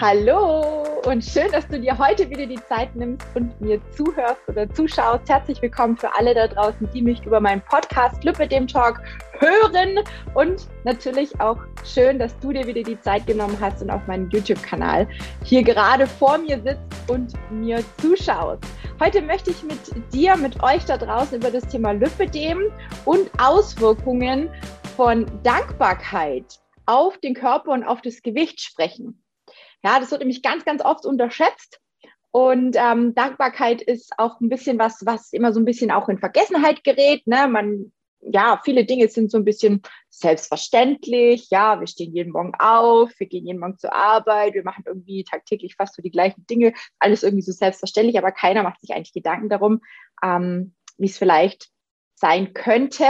Hallo und schön, dass du dir heute wieder die Zeit nimmst und mir zuhörst oder zuschaust. Herzlich willkommen für alle da draußen, die mich über meinen Podcast Lüppe dem Talk hören und natürlich auch schön, dass du dir wieder die Zeit genommen hast und auf meinem YouTube-Kanal hier gerade vor mir sitzt und mir zuschaust. Heute möchte ich mit dir, mit euch da draußen über das Thema Lymphedem und Auswirkungen von Dankbarkeit auf den Körper und auf das Gewicht sprechen. Ja, das wird nämlich ganz, ganz oft unterschätzt. Und ähm, Dankbarkeit ist auch ein bisschen was, was immer so ein bisschen auch in Vergessenheit gerät. Ne? Man, ja, viele Dinge sind so ein bisschen selbstverständlich. Ja, wir stehen jeden Morgen auf, wir gehen jeden Morgen zur Arbeit, wir machen irgendwie tagtäglich fast so die gleichen Dinge. Alles irgendwie so selbstverständlich, aber keiner macht sich eigentlich Gedanken darum, ähm, wie es vielleicht sein könnte,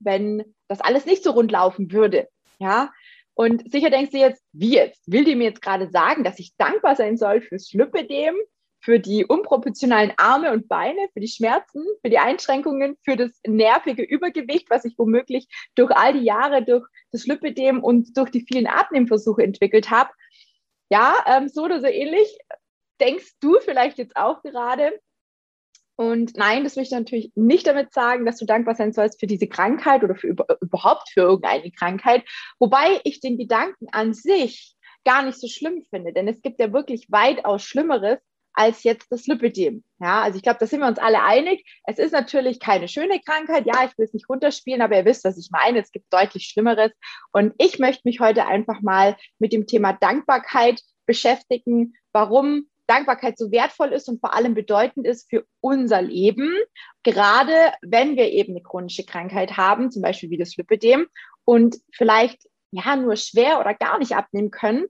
wenn das alles nicht so rund laufen würde. Ja, und sicher denkst du jetzt, wie jetzt? Will die mir jetzt gerade sagen, dass ich dankbar sein soll fürs Lipödem, für die unproportionalen Arme und Beine, für die Schmerzen, für die Einschränkungen, für das nervige Übergewicht, was ich womöglich durch all die Jahre, durch das Lipödem und durch die vielen Abnehmversuche entwickelt habe? Ja, ähm, so oder so ähnlich denkst du vielleicht jetzt auch gerade. Und nein, das möchte ich natürlich nicht damit sagen, dass du dankbar sein sollst für diese Krankheit oder für überhaupt für irgendeine Krankheit. Wobei ich den Gedanken an sich gar nicht so schlimm finde, denn es gibt ja wirklich weitaus Schlimmeres als jetzt das Lipidem. Ja, also ich glaube, da sind wir uns alle einig. Es ist natürlich keine schöne Krankheit. Ja, ich will es nicht runterspielen, aber ihr wisst, was ich meine. Es gibt deutlich Schlimmeres. Und ich möchte mich heute einfach mal mit dem Thema Dankbarkeit beschäftigen. Warum Dankbarkeit so wertvoll ist und vor allem bedeutend ist für unser Leben, gerade wenn wir eben eine chronische Krankheit haben, zum Beispiel wie das Lipidem und vielleicht ja nur schwer oder gar nicht abnehmen können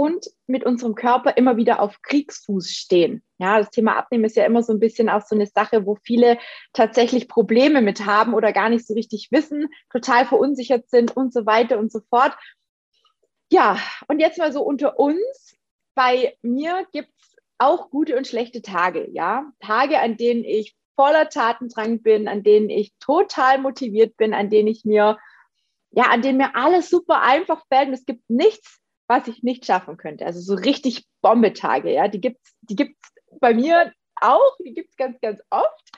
und mit unserem Körper immer wieder auf Kriegsfuß stehen. Ja, das Thema Abnehmen ist ja immer so ein bisschen auch so eine Sache, wo viele tatsächlich Probleme mit haben oder gar nicht so richtig wissen, total verunsichert sind und so weiter und so fort. Ja, und jetzt mal so unter uns. Bei mir gibt es auch gute und schlechte Tage, ja. Tage, an denen ich voller Tatendrang bin, an denen ich total motiviert bin, an denen ich mir, ja, an denen mir alles super einfach fällt und es gibt nichts, was ich nicht schaffen könnte. Also so richtig Bombetage, ja, die gibt's, die gibt's bei mir auch, die gibt's ganz, ganz oft.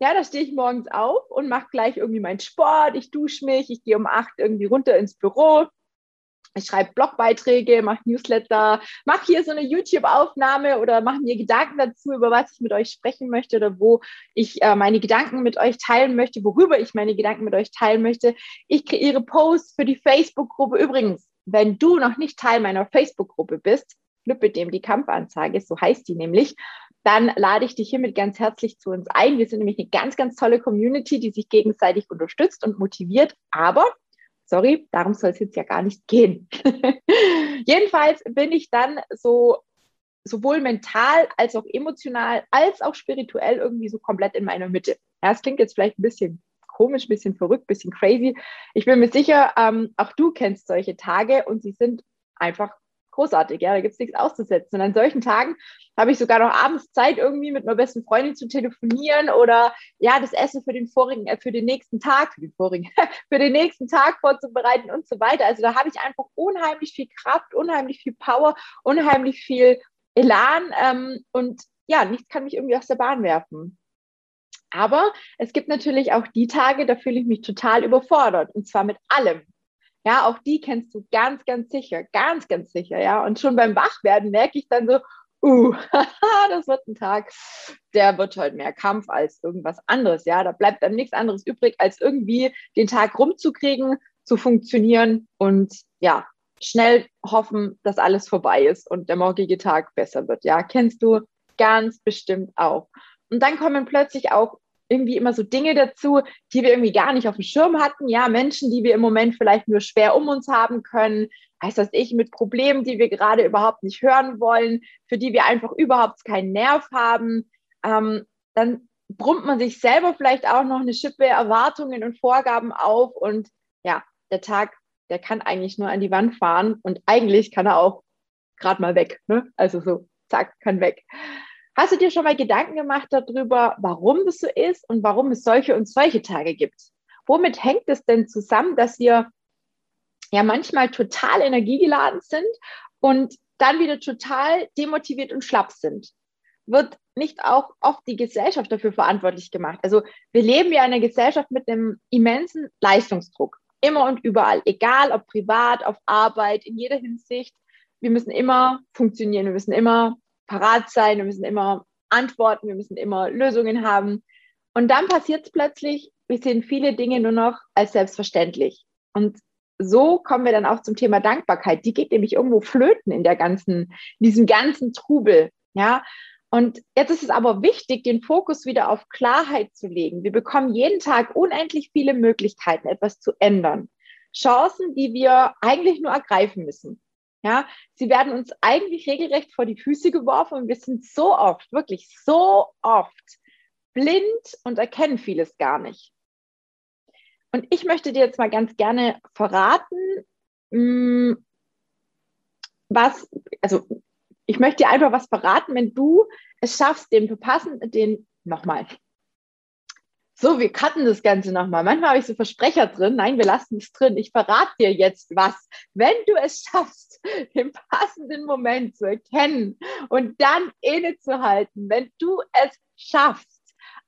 Ja, da stehe ich morgens auf und mache gleich irgendwie meinen Sport, ich dusche mich, ich gehe um acht irgendwie runter ins Büro, ich schreibe Blogbeiträge, mache Newsletter, mache hier so eine YouTube-Aufnahme oder mache mir Gedanken dazu, über was ich mit euch sprechen möchte oder wo ich äh, meine Gedanken mit euch teilen möchte, worüber ich meine Gedanken mit euch teilen möchte. Ich kreiere Posts für die Facebook-Gruppe. Übrigens, wenn du noch nicht Teil meiner Facebook-Gruppe bist, mit dem die Kampfansage, so heißt die nämlich, dann lade ich dich hiermit ganz herzlich zu uns ein. Wir sind nämlich eine ganz, ganz tolle Community, die sich gegenseitig unterstützt und motiviert. Aber Sorry, darum soll es jetzt ja gar nicht gehen. Jedenfalls bin ich dann so sowohl mental als auch emotional als auch spirituell irgendwie so komplett in meiner Mitte. Ja, es klingt jetzt vielleicht ein bisschen komisch, ein bisschen verrückt, ein bisschen crazy. Ich bin mir sicher, ähm, auch du kennst solche Tage und sie sind einfach großartig, ja, da gibt es nichts auszusetzen. Und an solchen Tagen habe ich sogar noch abends Zeit, irgendwie mit meiner besten Freundin zu telefonieren oder ja, das Essen für den vorigen, äh, für den nächsten Tag, für den vorigen, für den nächsten Tag vorzubereiten und so weiter. Also da habe ich einfach unheimlich viel Kraft, unheimlich viel Power, unheimlich viel Elan ähm, und ja, nichts kann mich irgendwie aus der Bahn werfen. Aber es gibt natürlich auch die Tage, da fühle ich mich total überfordert und zwar mit allem. Ja, auch die kennst du ganz, ganz sicher, ganz, ganz sicher, ja. Und schon beim Wachwerden merke ich dann so, uh, das wird ein Tag, der wird heute mehr Kampf als irgendwas anderes, ja. Da bleibt dann nichts anderes übrig, als irgendwie den Tag rumzukriegen, zu funktionieren und ja, schnell hoffen, dass alles vorbei ist und der morgige Tag besser wird. Ja, kennst du ganz bestimmt auch. Und dann kommen plötzlich auch irgendwie immer so Dinge dazu, die wir irgendwie gar nicht auf dem Schirm hatten. Ja, Menschen, die wir im Moment vielleicht nur schwer um uns haben können. Heißt das ich mit Problemen, die wir gerade überhaupt nicht hören wollen, für die wir einfach überhaupt keinen Nerv haben. Ähm, dann brummt man sich selber vielleicht auch noch eine Schippe Erwartungen und Vorgaben auf und ja, der Tag, der kann eigentlich nur an die Wand fahren und eigentlich kann er auch gerade mal weg. Ne? Also so, zack, kann weg. Hast du dir schon mal Gedanken gemacht darüber, warum das so ist und warum es solche und solche Tage gibt? Womit hängt es denn zusammen, dass wir ja manchmal total energiegeladen sind und dann wieder total demotiviert und schlapp sind, wird nicht auch oft die Gesellschaft dafür verantwortlich gemacht. Also wir leben ja in einer Gesellschaft mit einem immensen Leistungsdruck. Immer und überall, egal ob privat, auf Arbeit, in jeder Hinsicht. Wir müssen immer funktionieren, wir müssen immer parat sein, wir müssen immer antworten, wir müssen immer Lösungen haben. Und dann passiert es plötzlich, wir sehen viele Dinge nur noch als selbstverständlich. Und so kommen wir dann auch zum Thema Dankbarkeit. Die geht nämlich irgendwo flöten in der ganzen, in diesem ganzen Trubel. Ja. Und jetzt ist es aber wichtig, den Fokus wieder auf Klarheit zu legen. Wir bekommen jeden Tag unendlich viele Möglichkeiten, etwas zu ändern. Chancen, die wir eigentlich nur ergreifen müssen. Ja, sie werden uns eigentlich regelrecht vor die Füße geworfen und wir sind so oft, wirklich so oft blind und erkennen vieles gar nicht. Und ich möchte dir jetzt mal ganz gerne verraten, mm, was, also ich möchte dir einfach was verraten, wenn du es schaffst, den passen, den nochmal. So, wir cutten das Ganze nochmal. Manchmal habe ich so Versprecher drin. Nein, wir lassen es drin. Ich verrate dir jetzt was. Wenn du es schaffst, den passenden Moment zu erkennen und dann innezuhalten, wenn du es schaffst,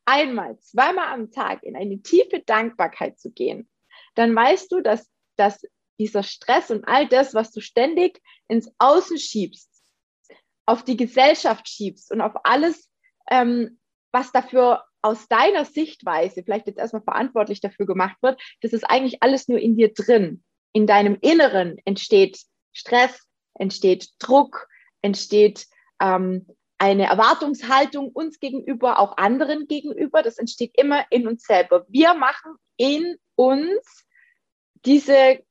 einmal, zweimal am Tag in eine tiefe Dankbarkeit zu gehen, dann weißt du, dass, dass dieser Stress und all das, was du ständig ins Außen schiebst, auf die Gesellschaft schiebst und auf alles, ähm, was dafür aus deiner Sichtweise vielleicht jetzt erstmal verantwortlich dafür gemacht wird, das ist eigentlich alles nur in dir drin. In deinem Inneren entsteht Stress, entsteht Druck, entsteht ähm, eine Erwartungshaltung uns gegenüber, auch anderen gegenüber. Das entsteht immer in uns selber. Wir machen in uns diese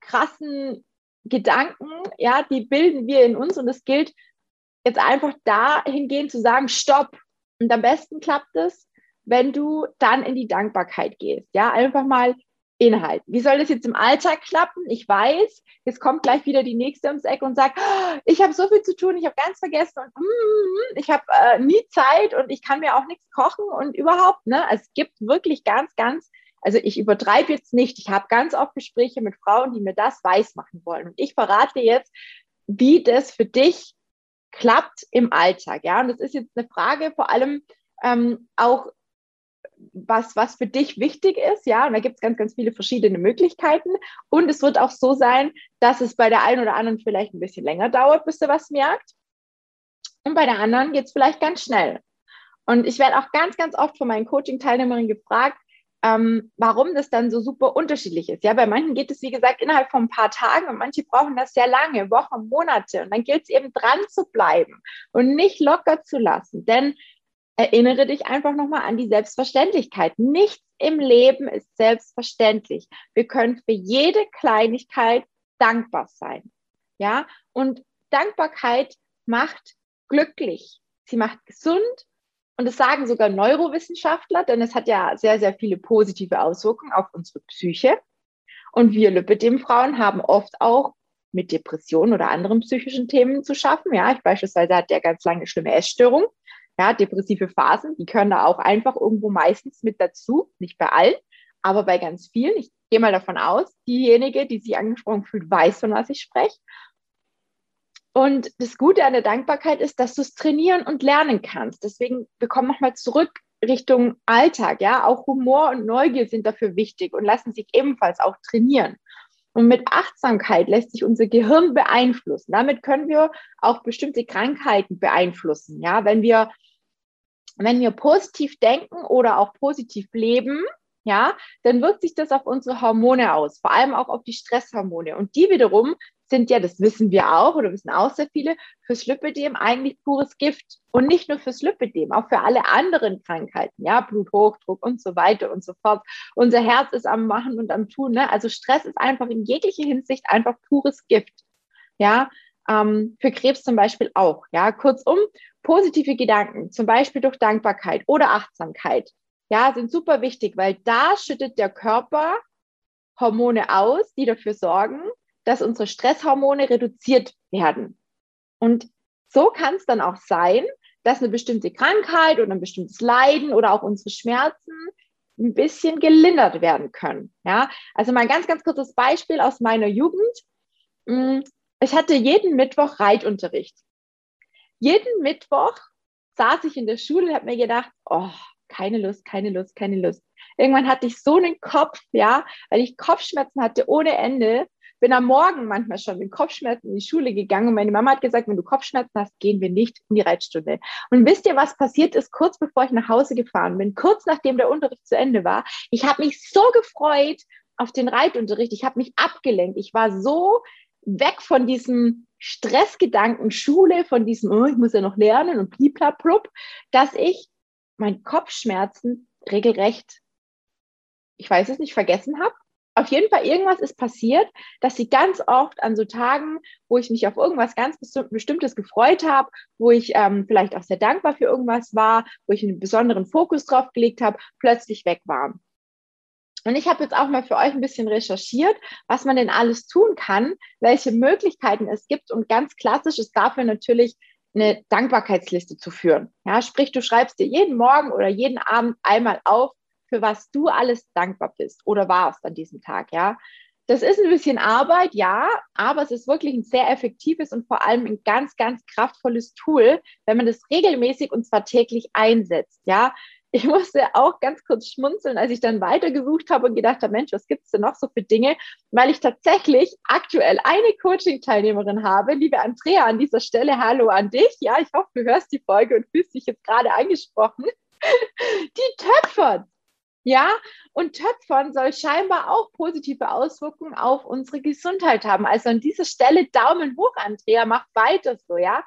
krassen Gedanken, ja, die bilden wir in uns und es gilt jetzt einfach dahingehend zu sagen, stopp. Und am besten klappt es, wenn du dann in die Dankbarkeit gehst. Ja, einfach mal Inhalt. Wie soll das jetzt im Alltag klappen? Ich weiß, jetzt kommt gleich wieder die nächste ums Eck und sagt, oh, ich habe so viel zu tun, ich habe ganz vergessen und mm, ich habe äh, nie Zeit und ich kann mir auch nichts kochen und überhaupt, ne? Es gibt wirklich ganz, ganz, also ich übertreibe jetzt nicht, ich habe ganz oft Gespräche mit Frauen, die mir das weiß machen wollen. Und ich verrate jetzt, wie das für dich klappt im Alltag. Ja, und das ist jetzt eine Frage vor allem ähm, auch was, was für dich wichtig ist, ja, und da gibt es ganz, ganz viele verschiedene Möglichkeiten. Und es wird auch so sein, dass es bei der einen oder anderen vielleicht ein bisschen länger dauert, bis du was merkt. Und bei der anderen geht es vielleicht ganz schnell. Und ich werde auch ganz, ganz oft von meinen Coaching-Teilnehmerinnen gefragt, ähm, warum das dann so super unterschiedlich ist. Ja, bei manchen geht es, wie gesagt, innerhalb von ein paar Tagen und manche brauchen das sehr lange, Wochen, Monate. Und dann gilt es eben dran zu bleiben und nicht locker zu lassen. Denn erinnere dich einfach nochmal an die Selbstverständlichkeit. Nichts im Leben ist selbstverständlich. Wir können für jede Kleinigkeit dankbar sein. Ja, und Dankbarkeit macht glücklich. Sie macht gesund. Und das sagen sogar Neurowissenschaftler, denn es hat ja sehr, sehr viele positive Auswirkungen auf unsere Psyche. Und wir Lipidem-Frauen haben oft auch mit Depressionen oder anderen psychischen Themen zu schaffen. Ja, ich beispielsweise hatte ja ganz lange schlimme Essstörung. Ja, depressive Phasen, die können da auch einfach irgendwo meistens mit dazu, nicht bei allen, aber bei ganz vielen. Ich gehe mal davon aus, diejenige, die sich angesprochen fühlt, weiß, von was ich spreche. Und das Gute an der Dankbarkeit ist, dass du es trainieren und lernen kannst. Deswegen bekomm nochmal zurück Richtung Alltag. Ja, auch Humor und Neugier sind dafür wichtig und lassen sich ebenfalls auch trainieren. Und mit Achtsamkeit lässt sich unser Gehirn beeinflussen. Damit können wir auch bestimmte Krankheiten beeinflussen. Ja, wenn wir wenn wir positiv denken oder auch positiv leben, ja, dann wirkt sich das auf unsere Hormone aus, vor allem auch auf die Stresshormone. Und die wiederum sind ja, das wissen wir auch oder wissen auch sehr viele, fürs Lipödem eigentlich pures Gift. Und nicht nur fürs Lipödem, auch für alle anderen Krankheiten, ja, Bluthochdruck und so weiter und so fort. Unser Herz ist am Machen und am Tun. Ne? Also Stress ist einfach in jeglicher Hinsicht einfach pures Gift. Ja, ähm, für Krebs zum Beispiel auch. Ja, kurzum, positive Gedanken, zum Beispiel durch Dankbarkeit oder Achtsamkeit, ja, sind super wichtig, weil da schüttet der Körper Hormone aus, die dafür sorgen, dass unsere Stresshormone reduziert werden. Und so kann es dann auch sein, dass eine bestimmte Krankheit oder ein bestimmtes Leiden oder auch unsere Schmerzen ein bisschen gelindert werden können. Ja, also mal ein ganz, ganz kurzes Beispiel aus meiner Jugend. Ich hatte jeden Mittwoch Reitunterricht. Jeden Mittwoch saß ich in der Schule und habe mir gedacht, oh, keine Lust, keine Lust, keine Lust. Irgendwann hatte ich so einen Kopf, ja, weil ich Kopfschmerzen hatte ohne Ende. Bin am Morgen manchmal schon mit Kopfschmerzen in die Schule gegangen und meine Mama hat gesagt, wenn du Kopfschmerzen hast, gehen wir nicht in die Reitstunde. Und wisst ihr, was passiert ist, kurz bevor ich nach Hause gefahren bin, kurz nachdem der Unterricht zu Ende war? Ich habe mich so gefreut auf den Reitunterricht. Ich habe mich abgelenkt. Ich war so weg von diesem Stressgedanken Schule, von diesem, oh, ich muss ja noch lernen und bliblablub, dass ich mein Kopfschmerzen regelrecht, ich weiß es nicht, vergessen habe. Auf jeden Fall, irgendwas ist passiert, dass sie ganz oft an so Tagen, wo ich mich auf irgendwas ganz Bestimmtes gefreut habe, wo ich ähm, vielleicht auch sehr dankbar für irgendwas war, wo ich einen besonderen Fokus drauf gelegt habe, plötzlich weg waren. Und ich habe jetzt auch mal für euch ein bisschen recherchiert, was man denn alles tun kann, welche Möglichkeiten es gibt. Und ganz klassisch ist dafür natürlich eine Dankbarkeitsliste zu führen. Ja, sprich, du schreibst dir jeden Morgen oder jeden Abend einmal auf, für was du alles dankbar bist oder warst an diesem Tag, ja. Das ist ein bisschen Arbeit, ja, aber es ist wirklich ein sehr effektives und vor allem ein ganz, ganz kraftvolles Tool, wenn man das regelmäßig und zwar täglich einsetzt, ja. Ich musste auch ganz kurz schmunzeln, als ich dann weitergesucht habe und gedacht habe, Mensch, was gibt es denn noch so für Dinge? Weil ich tatsächlich aktuell eine Coaching-Teilnehmerin habe. Liebe Andrea, an dieser Stelle hallo an dich. Ja, ich hoffe, du hörst die Folge und fühlst dich jetzt gerade angesprochen. Die töpfert. Ja, und Töpfern soll scheinbar auch positive Auswirkungen auf unsere Gesundheit haben. Also an dieser Stelle Daumen hoch, Andrea, mach weiter so, ja.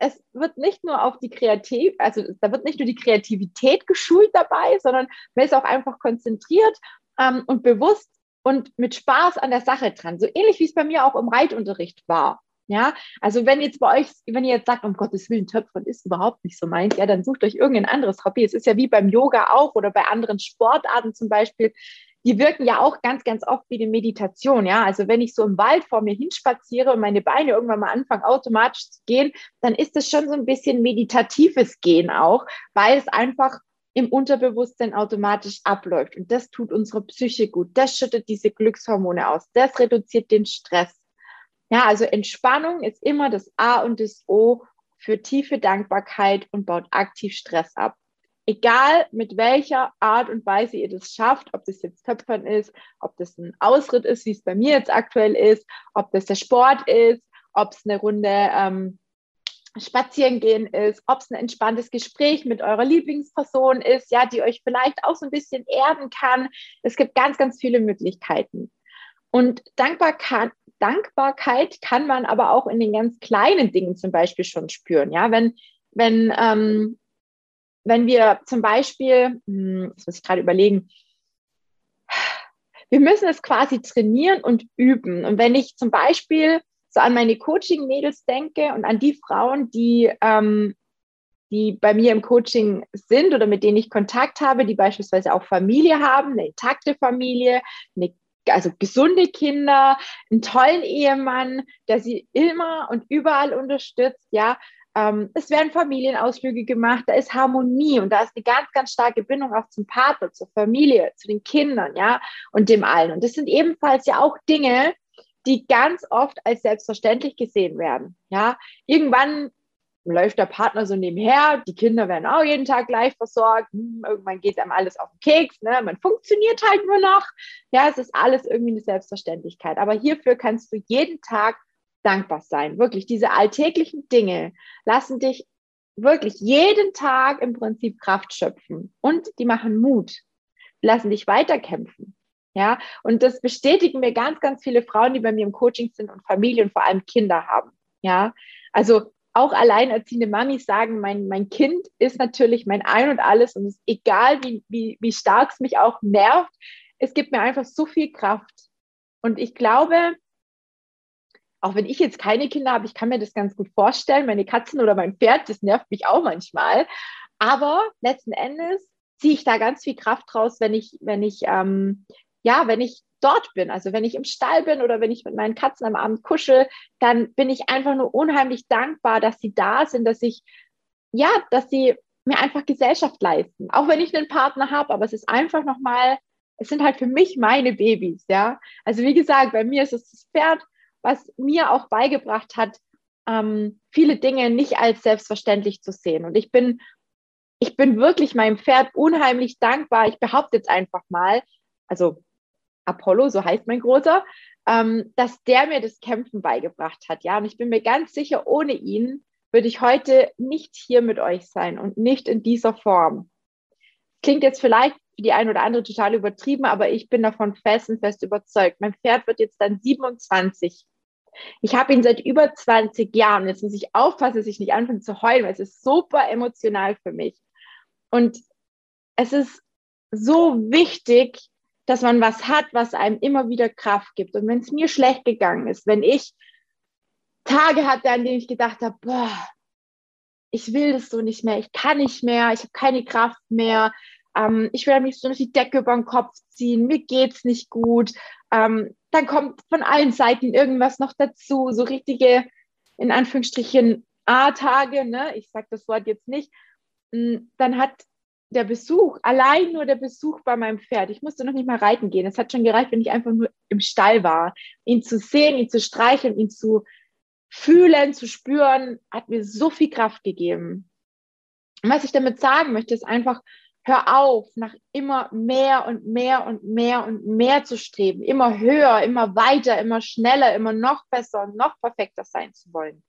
Es wird nicht nur auf die Kreativ, also da wird nicht nur die Kreativität geschult dabei, sondern man ist auch einfach konzentriert ähm, und bewusst und mit Spaß an der Sache dran. So ähnlich wie es bei mir auch im Reitunterricht war. Ja, also wenn jetzt bei euch, wenn ihr jetzt sagt, um Gottes Willen, Töpfern ist überhaupt nicht so meins, ja, dann sucht euch irgendein anderes Hobby. Es ist ja wie beim Yoga auch oder bei anderen Sportarten zum Beispiel. Die wirken ja auch ganz, ganz oft wie eine Meditation, ja. Also wenn ich so im Wald vor mir hinspaziere und meine Beine irgendwann mal anfangen automatisch zu gehen, dann ist das schon so ein bisschen meditatives Gehen auch, weil es einfach im Unterbewusstsein automatisch abläuft. Und das tut unsere Psyche gut. Das schüttet diese Glückshormone aus. Das reduziert den Stress. Ja, also Entspannung ist immer das A und das O für tiefe Dankbarkeit und baut aktiv Stress ab. Egal mit welcher Art und Weise ihr das schafft, ob das jetzt Töpfern ist, ob das ein Ausritt ist, wie es bei mir jetzt aktuell ist, ob das der Sport ist, ob es eine Runde ähm, spazieren gehen ist, ob es ein entspanntes Gespräch mit eurer Lieblingsperson ist, ja, die euch vielleicht auch so ein bisschen erden kann. Es gibt ganz, ganz viele Möglichkeiten. Und Dankbarkeit, Dankbarkeit kann man aber auch in den ganz kleinen Dingen zum Beispiel schon spüren. Ja, wenn, wenn, ähm, wenn wir zum Beispiel, hm, das muss ich gerade überlegen, wir müssen es quasi trainieren und üben. Und wenn ich zum Beispiel so an meine Coaching-Mädels denke und an die Frauen, die, ähm, die bei mir im Coaching sind oder mit denen ich Kontakt habe, die beispielsweise auch Familie haben, eine intakte Familie, eine also gesunde Kinder, einen tollen Ehemann, der sie immer und überall unterstützt, ja. Ähm, es werden Familienausflüge gemacht, da ist Harmonie und da ist eine ganz, ganz starke Bindung auch zum Partner, zur Familie, zu den Kindern, ja, und dem allen. Und das sind ebenfalls ja auch Dinge, die ganz oft als selbstverständlich gesehen werden. Ja, irgendwann läuft der Partner so nebenher, die Kinder werden auch jeden Tag gleich versorgt, hm, irgendwann geht einem alles auf den Keks, ne? man funktioniert halt nur noch. Ja, es ist alles irgendwie eine Selbstverständlichkeit. Aber hierfür kannst du jeden Tag dankbar sein. Wirklich, diese alltäglichen Dinge lassen dich wirklich jeden Tag im Prinzip Kraft schöpfen und die machen Mut, lassen dich weiterkämpfen. Ja, und das bestätigen mir ganz, ganz viele Frauen, die bei mir im Coaching sind und Familien und vor allem Kinder haben. Ja, also auch alleinerziehende Mamis sagen, mein, mein Kind ist natürlich mein Ein und Alles und es ist egal, wie, wie, wie stark es mich auch nervt, es gibt mir einfach so viel Kraft. Und ich glaube, auch wenn ich jetzt keine Kinder habe, ich kann mir das ganz gut vorstellen, meine Katzen oder mein Pferd, das nervt mich auch manchmal. Aber letzten Endes ziehe ich da ganz viel Kraft raus, wenn ich, wenn ich, ähm, ja, wenn ich dort bin, also wenn ich im Stall bin oder wenn ich mit meinen Katzen am Abend kuschel, dann bin ich einfach nur unheimlich dankbar, dass sie da sind, dass ich, ja, dass sie mir einfach Gesellschaft leisten. Auch wenn ich einen Partner habe, aber es ist einfach nochmal, es sind halt für mich meine Babys, ja. Also wie gesagt, bei mir ist es das Pferd was mir auch beigebracht hat, ähm, viele Dinge nicht als selbstverständlich zu sehen. Und ich bin, ich bin wirklich meinem Pferd unheimlich dankbar. Ich behaupte jetzt einfach mal, also Apollo, so heißt mein Großer, ähm, dass der mir das Kämpfen beigebracht hat. Ja, und ich bin mir ganz sicher, ohne ihn würde ich heute nicht hier mit euch sein und nicht in dieser Form. Klingt jetzt vielleicht die eine oder andere total übertrieben, aber ich bin davon fest und fest überzeugt. Mein Pferd wird jetzt dann 27. Ich habe ihn seit über 20 Jahren. Jetzt muss ich aufpassen, dass ich nicht anfange zu heulen, weil es ist super emotional für mich. Und es ist so wichtig, dass man was hat, was einem immer wieder Kraft gibt. Und wenn es mir schlecht gegangen ist, wenn ich Tage hatte, an denen ich gedacht habe, boah, ich will das so nicht mehr, ich kann nicht mehr, ich habe keine Kraft mehr, ähm, ich will mich so durch die Decke über den Kopf ziehen, mir geht's nicht gut, ähm, dann kommt von allen Seiten irgendwas noch dazu, so richtige, in Anführungsstrichen, A-Tage, ne? ich sage das Wort jetzt nicht, hm, dann hat der Besuch, allein nur der Besuch bei meinem Pferd, ich musste noch nicht mal reiten gehen, es hat schon gereicht, wenn ich einfach nur im Stall war, ihn zu sehen, ihn zu streicheln, ihn zu fühlen, zu spüren, hat mir so viel Kraft gegeben. Und was ich damit sagen möchte, ist einfach, hör auf, nach immer mehr und mehr und mehr und mehr zu streben, immer höher, immer weiter, immer schneller, immer noch besser und noch perfekter sein zu wollen.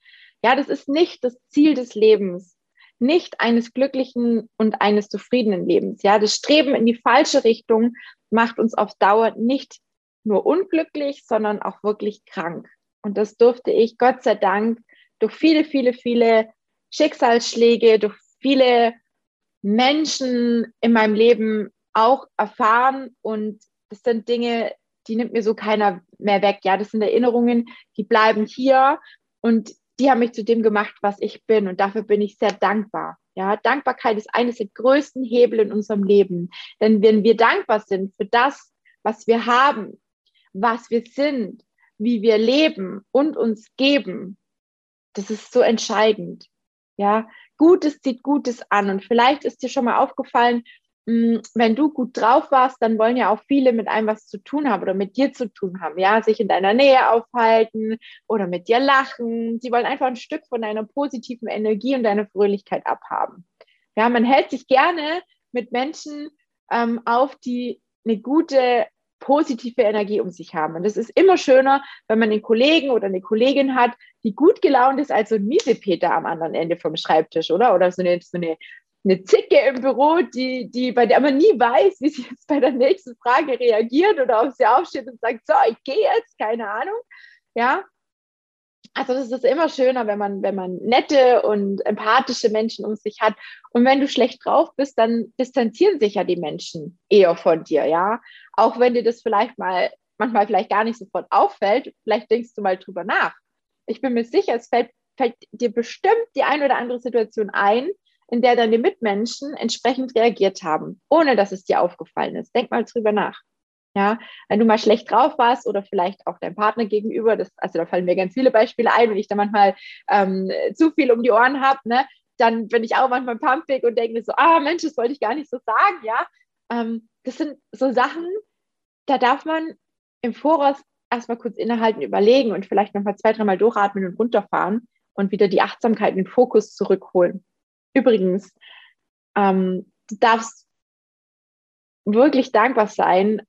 Ja, das ist nicht das Ziel des Lebens, nicht eines glücklichen und eines zufriedenen Lebens. Ja, das Streben in die falsche Richtung macht uns auf Dauer nicht nur unglücklich, sondern auch wirklich krank. Und das durfte ich, Gott sei Dank, durch viele, viele, viele Schicksalsschläge, durch viele Menschen in meinem Leben auch erfahren. Und das sind Dinge, die nimmt mir so keiner mehr weg. Ja, das sind Erinnerungen, die bleiben hier und die haben mich zu dem gemacht, was ich bin. Und dafür bin ich sehr dankbar. Ja, Dankbarkeit ist eines der größten Hebel in unserem Leben. Denn wenn wir dankbar sind für das, was wir haben, was wir sind, wie wir leben und uns geben, das ist so entscheidend. Ja, Gutes zieht Gutes an. Und vielleicht ist dir schon mal aufgefallen, hm, wenn du gut drauf warst, dann wollen ja auch viele mit einem was zu tun haben oder mit dir zu tun haben, ja, sich in deiner Nähe aufhalten oder mit dir lachen. Sie wollen einfach ein Stück von deiner positiven Energie und deiner Fröhlichkeit abhaben. Ja, man hält sich gerne mit Menschen ähm, auf, die eine gute positive Energie um sich haben. Und es ist immer schöner, wenn man einen Kollegen oder eine Kollegin hat, die gut gelaunt ist als so ein Miesepeter am anderen Ende vom Schreibtisch, oder? Oder so eine, so eine, eine Zicke im Büro, die, die, bei der man nie weiß, wie sie jetzt bei der nächsten Frage reagiert oder ob sie aufsteht und sagt, so, ich gehe jetzt, keine Ahnung. Ja, also das ist immer schöner, wenn man, wenn man nette und empathische Menschen um sich hat. Und wenn du schlecht drauf bist, dann distanzieren sich ja die Menschen eher von dir, ja. Auch wenn dir das vielleicht mal, manchmal vielleicht gar nicht sofort auffällt, vielleicht denkst du mal drüber nach. Ich bin mir sicher, es fällt, fällt dir bestimmt die ein oder andere Situation ein, in der deine Mitmenschen entsprechend reagiert haben, ohne dass es dir aufgefallen ist. Denk mal drüber nach. Ja, wenn du mal schlecht drauf warst oder vielleicht auch deinem Partner gegenüber, das, also da fallen mir ganz viele Beispiele ein, wenn ich da manchmal ähm, zu viel um die Ohren habe, ne, dann bin ich auch manchmal pumpig und denke so, ah Mensch, das wollte ich gar nicht so sagen, ja. Ähm, das sind so Sachen, da darf man im Voraus erstmal kurz innehalten, überlegen und vielleicht nochmal zwei, dreimal durchatmen und runterfahren und wieder die Achtsamkeit, den Fokus zurückholen. Übrigens, ähm, du darfst wirklich dankbar sein,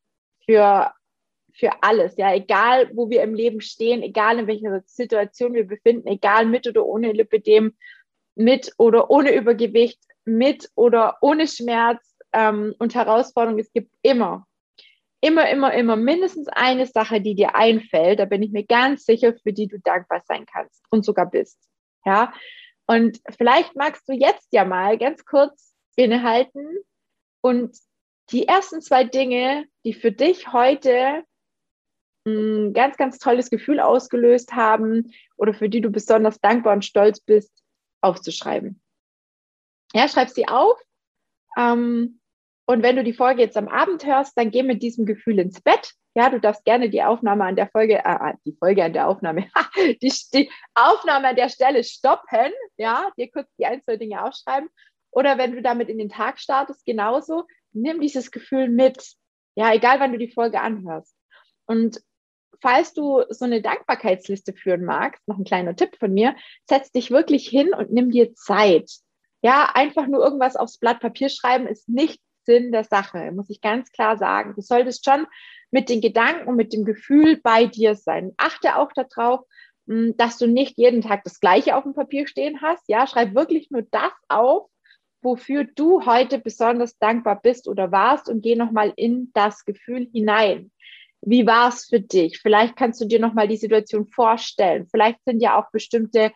für, für alles, ja, egal wo wir im Leben stehen, egal in welcher Situation wir befinden, egal mit oder ohne Lipidem, mit oder ohne Übergewicht, mit oder ohne Schmerz ähm, und Herausforderungen. Es gibt immer, immer, immer, immer mindestens eine Sache, die dir einfällt. Da bin ich mir ganz sicher, für die du dankbar sein kannst und sogar bist. Ja, und vielleicht magst du jetzt ja mal ganz kurz innehalten und die ersten zwei Dinge, die für dich heute ein ganz, ganz tolles Gefühl ausgelöst haben oder für die du besonders dankbar und stolz bist, aufzuschreiben. Ja, schreib sie auf. Ähm, und wenn du die Folge jetzt am Abend hörst, dann geh mit diesem Gefühl ins Bett. Ja, du darfst gerne die Aufnahme an der Folge, äh, äh die Folge an der Aufnahme, die, die Aufnahme an der Stelle stoppen. Ja, dir kurz die ein, zwei Dinge aufschreiben. Oder wenn du damit in den Tag startest, genauso nimm dieses Gefühl mit. Ja, egal wann du die Folge anhörst. Und falls du so eine Dankbarkeitsliste führen magst, noch ein kleiner Tipp von mir, setz dich wirklich hin und nimm dir Zeit. Ja, einfach nur irgendwas aufs Blatt Papier schreiben ist nicht Sinn der Sache, muss ich ganz klar sagen. Du solltest schon mit den Gedanken und mit dem Gefühl bei dir sein. Achte auch darauf, hm, dass du nicht jeden Tag das Gleiche auf dem Papier stehen hast. Ja, schreib wirklich nur das auf, wofür du heute besonders dankbar bist oder warst und geh nochmal in das Gefühl hinein. Wie war es für dich? Vielleicht kannst du dir nochmal die Situation vorstellen. Vielleicht sind ja auch bestimmte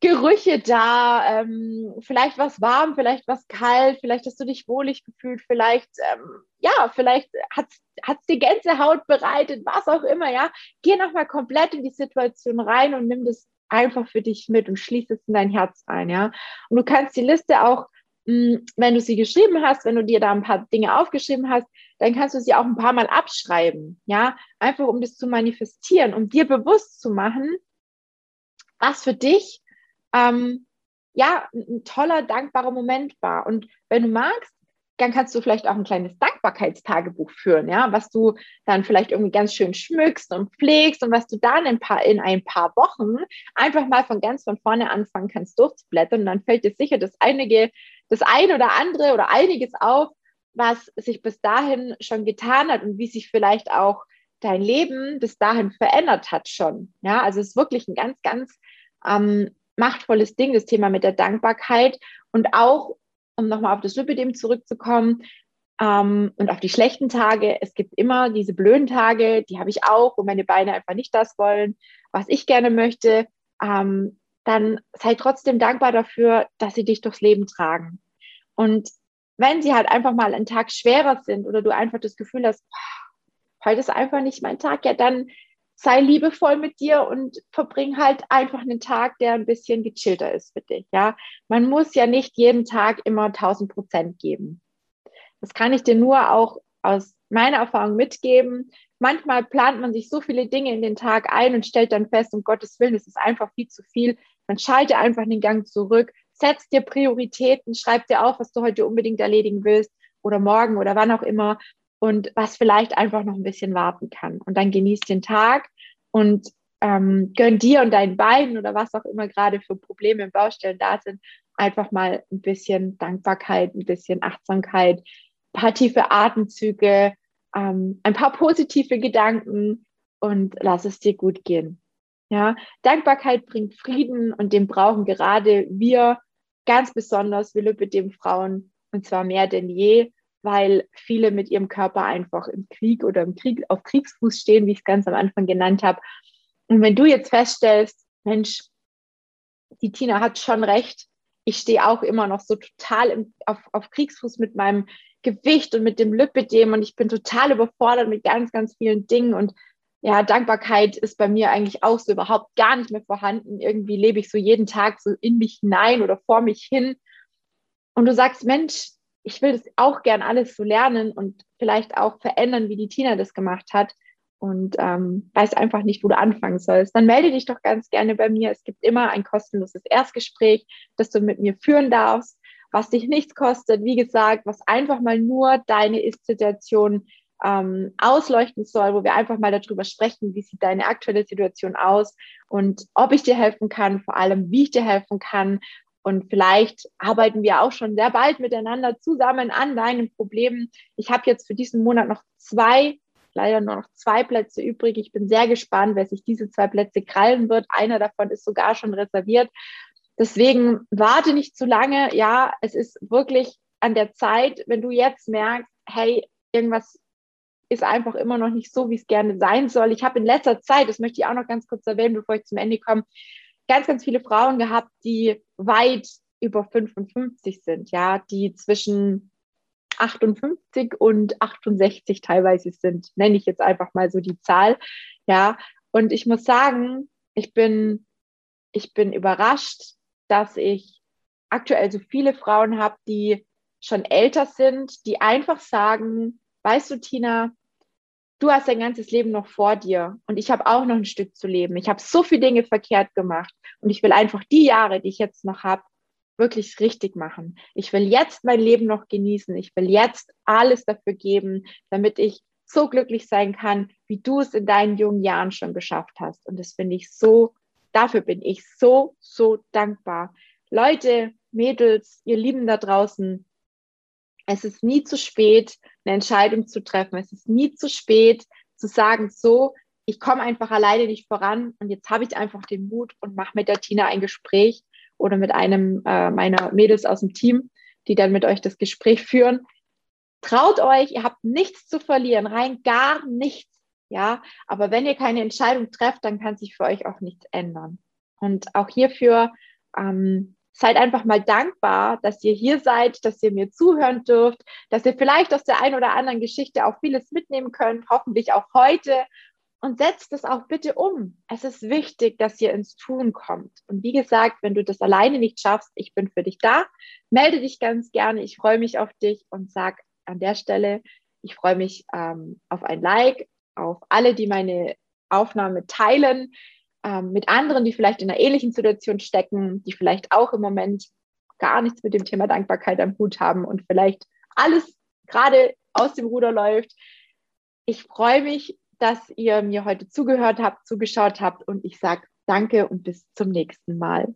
Gerüche da, ähm, vielleicht was warm, vielleicht was kalt, vielleicht hast du dich wohlig gefühlt, vielleicht, ähm, ja, vielleicht hat es dir Gänsehaut bereitet, was auch immer, ja. Geh nochmal komplett in die Situation rein und nimm das einfach für dich mit und schließ es in dein Herz ein, ja. Und du kannst die Liste auch, mh, hm, wenn du sie geschrieben hast, wenn du dir da ein paar Dinge aufgeschrieben hast, dann kannst du sie auch ein paar Mal abschreiben, ja. Einfach um das zu manifestieren, um dir bewusst zu machen, was für dich ähm, ja, ein toller, dankbarer Moment war. Und wenn du magst, dann kannst du vielleicht auch ein kleines Dankbarkeitstagebuch führen, ja, was du dann vielleicht irgendwie ganz schön schmückst und pflegst und was du dann in, paar, in ein paar Wochen einfach mal von ganz von vorne anfangen kannst durchzublättern und dann fällt dir sicher das einige, das ein oder andere oder einiges auf, was sich bis dahin schon getan hat und wie sich vielleicht auch dein Leben bis dahin verändert hat schon. Ja, also es ist wirklich ein ganz, ganz ähm, machtvolles Ding, das Thema mit der Dankbarkeit. Und auch, um nochmal auf das Lipidem zurückzukommen ähm, und auf die schlechten Tage, es gibt immer diese blöden Tage, die habe ich auch, wo meine Beine einfach nicht das wollen, was ich gerne möchte. Ähm, dann sei trotzdem dankbar dafür, dass sie dich durchs Leben tragen. Und wenn sie halt einfach mal einen Tag schwerer sind oder du einfach das Gefühl hast, heute ist einfach nicht mein Tag, ja, dann sei liebevoll mit dir und verbring halt einfach einen Tag, der ein bisschen gechillter ist für dich. Ja, man muss ja nicht jeden Tag immer 1000 Prozent geben. Das kann ich dir nur auch aus meiner Erfahrung mitgeben. Manchmal plant man sich so viele Dinge in den Tag ein und stellt dann fest, um Gottes Willen, es ist einfach viel zu viel. Man schalte einfach den Gang zurück, setzt dir Prioritäten, schreib dir auf, was du heute unbedingt erledigen willst oder morgen oder wann auch immer und was vielleicht einfach noch ein bisschen warten kann. Und dann genießt den Tag und ähm, gönn dir und deinen Beinen oder was auch immer gerade für Probleme im Baustellen da sind, einfach mal ein bisschen Dankbarkeit, ein bisschen Achtsamkeit, ein paar tiefe Atemzüge, ähm, ein paar positive Gedanken und lass es dir gut gehen. Ja, Dankbarkeit bringt Frieden und den brauchen gerade wir ganz besonders, wir dem Frauen, und zwar mehr denn je weil viele mit ihrem Körper einfach im Krieg oder im Krieg auf Kriegsfuß stehen, wie ich es ganz am Anfang genannt habe. Und wenn du jetzt feststellst, Mensch, die Tina hat schon recht, ich stehe auch immer noch so total im, auf, auf Kriegsfuß mit meinem Gewicht und mit dem Lipidem und ich bin total überfordert mit ganz, ganz vielen Dingen und ja, Dankbarkeit ist bei mir eigentlich auch so überhaupt gar nicht mehr vorhanden. Irgendwie lebe ich so jeden Tag so in mich hinein oder vor mich hin. Und du sagst, Mensch, ich will das auch gern alles so lernen und vielleicht auch verändern, wie die Tina das gemacht hat. Und ähm, weiß einfach nicht, wo du anfangen sollst, dann melde dich doch ganz gerne bei mir. Es gibt immer ein kostenloses Erstgespräch, das du mit mir führen darfst, was dich nichts kostet, wie gesagt, was einfach mal nur deine Ist-Situation ähm, ausleuchten soll, wo wir einfach mal darüber sprechen, wie sieht deine aktuelle Situation aus und ob ich dir helfen kann, vor allem wie ich dir helfen kann und vielleicht arbeiten wir auch schon sehr bald miteinander zusammen an deinen Problemen. Ich habe jetzt für diesen Monat noch zwei, leider nur noch zwei Plätze übrig. Ich bin sehr gespannt, wer sich diese zwei Plätze krallen wird. Einer davon ist sogar schon reserviert. Deswegen warte nicht zu lange. Ja, es ist wirklich an der Zeit, wenn du jetzt merkst, hey, irgendwas ist einfach immer noch nicht so, wie es gerne sein soll. Ich habe in letzter Zeit, das möchte ich auch noch ganz kurz erwähnen, bevor ich zum Ende komme, ganz, ganz viele Frauen gehabt, die weit über 55 sind, ja, die zwischen 58 und 68 teilweise sind, nenne ich jetzt einfach mal so die Zahl, ja. Und ich muss sagen, ich bin, ich bin überrascht, dass ich aktuell so viele Frauen habe, die schon älter sind, die einfach sagen, weißt du, Tina, du hast dein ganzes Leben noch vor dir und ich habe auch noch ein Stück zu leben. Ich habe so viele Dinge verkehrt gemacht und ich will einfach die Jahre, die ich jetzt noch habe, wirklich richtig machen. Ich will jetzt mein Leben noch genießen. Ich will jetzt alles dafür geben, damit ich so glücklich sein kann, wie du es in deinen jungen Jahren schon geschafft hast. Und das finde ich so, dafür bin ich so, so dankbar. Leute, Mädels, ihr Lieben da draußen, es ist nie zu spät, eine Entscheidung zu treffen. Es ist nie zu spät zu sagen, so, ich komme einfach alleine nicht voran und jetzt habe ich einfach den Mut und mache mit der Tina ein Gespräch oder mit einem äh, meiner Mädels aus dem Team, die dann mit euch das Gespräch führen. Traut euch, ihr habt nichts zu verlieren, rein gar nichts. Ja, aber wenn ihr keine Entscheidung trefft, dann kann sich für euch auch nichts ändern. Und auch hierfür ähm, seid einfach mal dankbar, dass ihr hier seid, dass ihr mir zuhören dürft, dass ihr vielleicht aus der einen oder anderen Geschichte auch vieles mitnehmen könnt, hoffentlich auch heute. Und setzt es auch bitte um. Es ist wichtig, dass ihr ins Tun kommt. Und wie gesagt, wenn du das alleine nicht schaffst, ich bin für dich da. Melde dich ganz gerne. Ich freue mich auf dich und sag an der Stelle, ich freue mich ähm, auf ein Like, auf alle, die meine Aufnahme teilen ähm, mit anderen, die vielleicht in einer ähnlichen Situation stecken, die vielleicht auch im Moment gar nichts mit dem Thema Dankbarkeit am Hut haben und vielleicht alles gerade aus dem Ruder läuft. Ich freue mich, dass ihr mir heute zugehört habt, zugeschaut habt und ich sage danke und bis zum nächsten Mal.